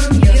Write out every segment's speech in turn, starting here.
you.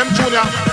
Them junior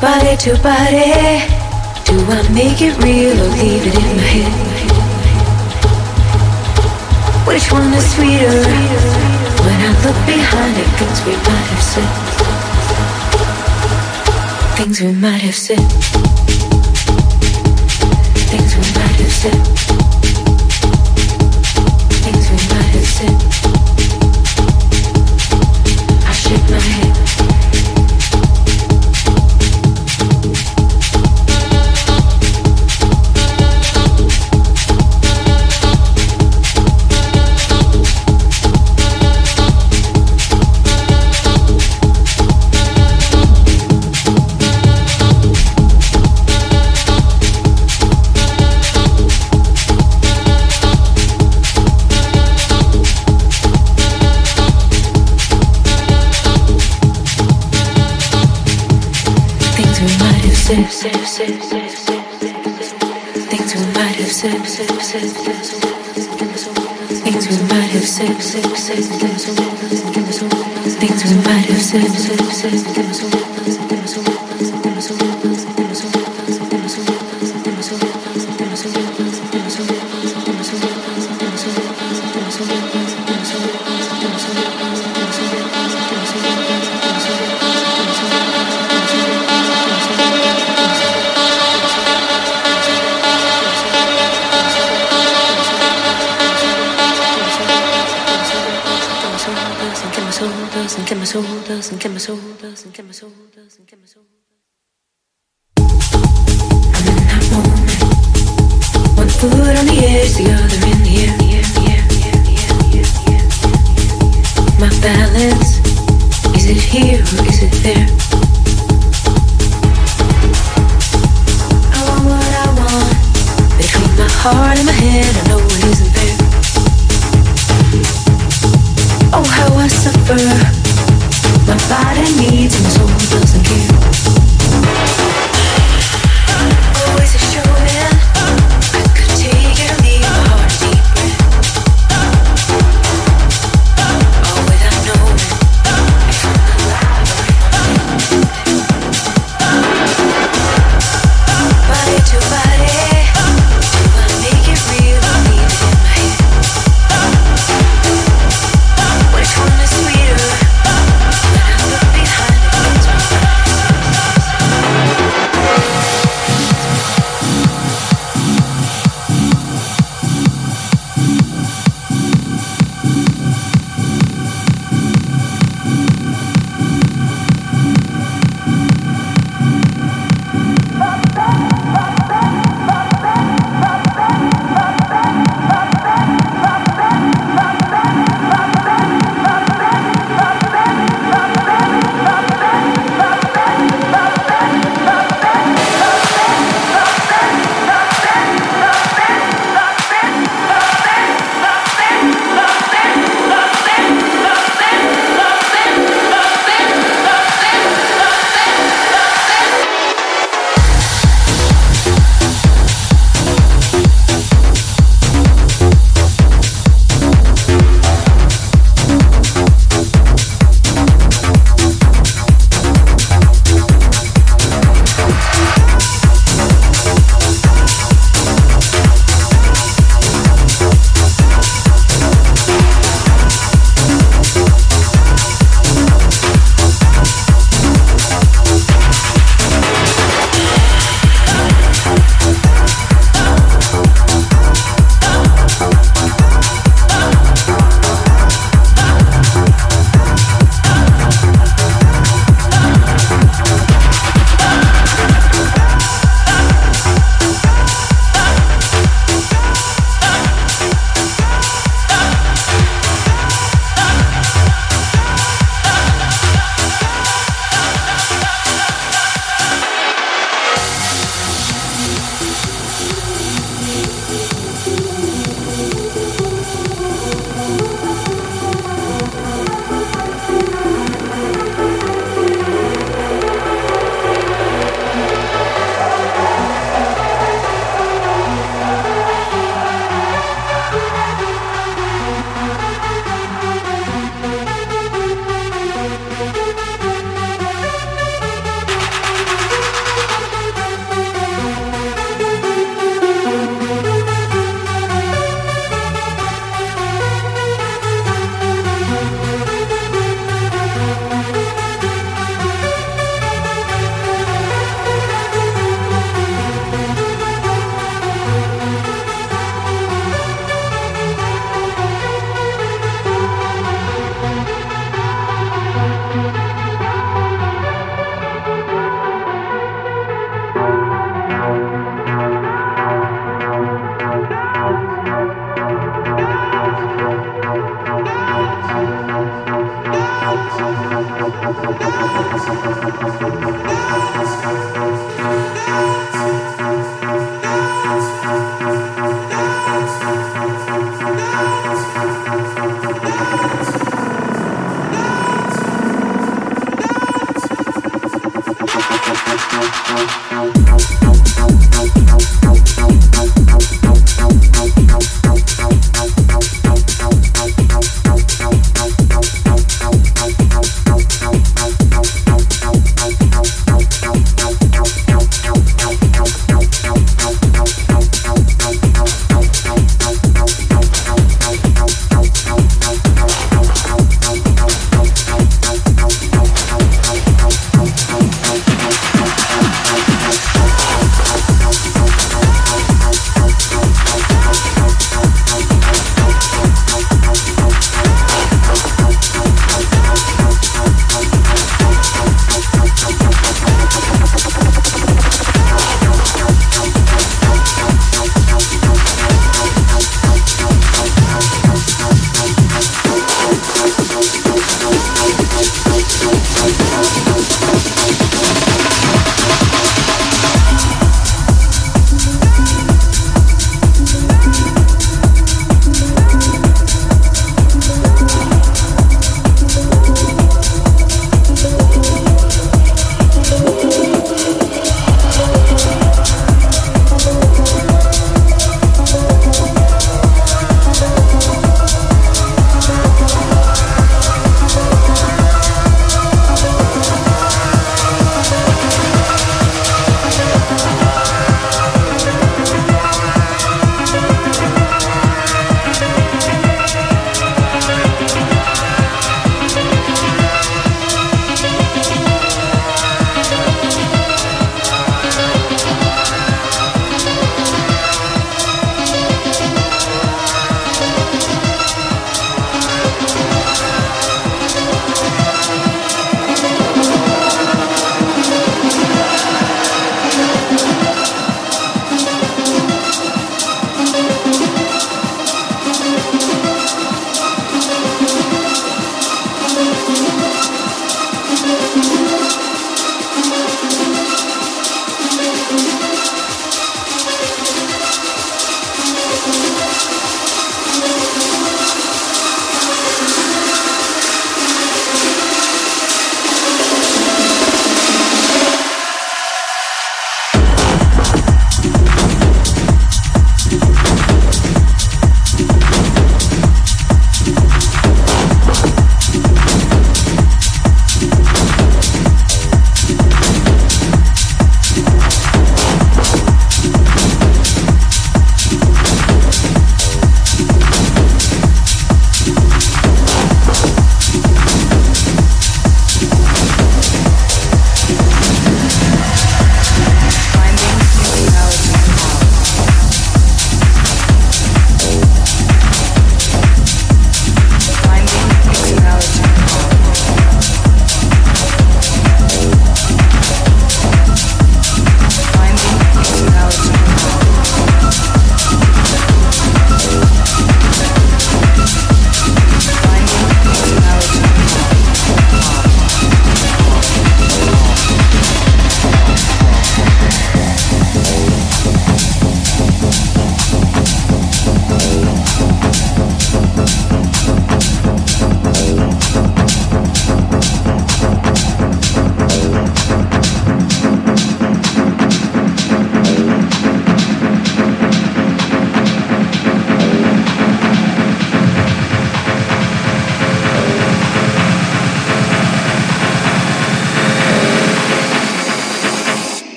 Body to body, do I make it real or leave it in my head? Which one is sweeter? When I look behind it, things we might have said. Things we might have said. Things we might have said, I'm in that moment. One foot on the edge, the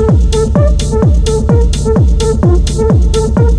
Thank you.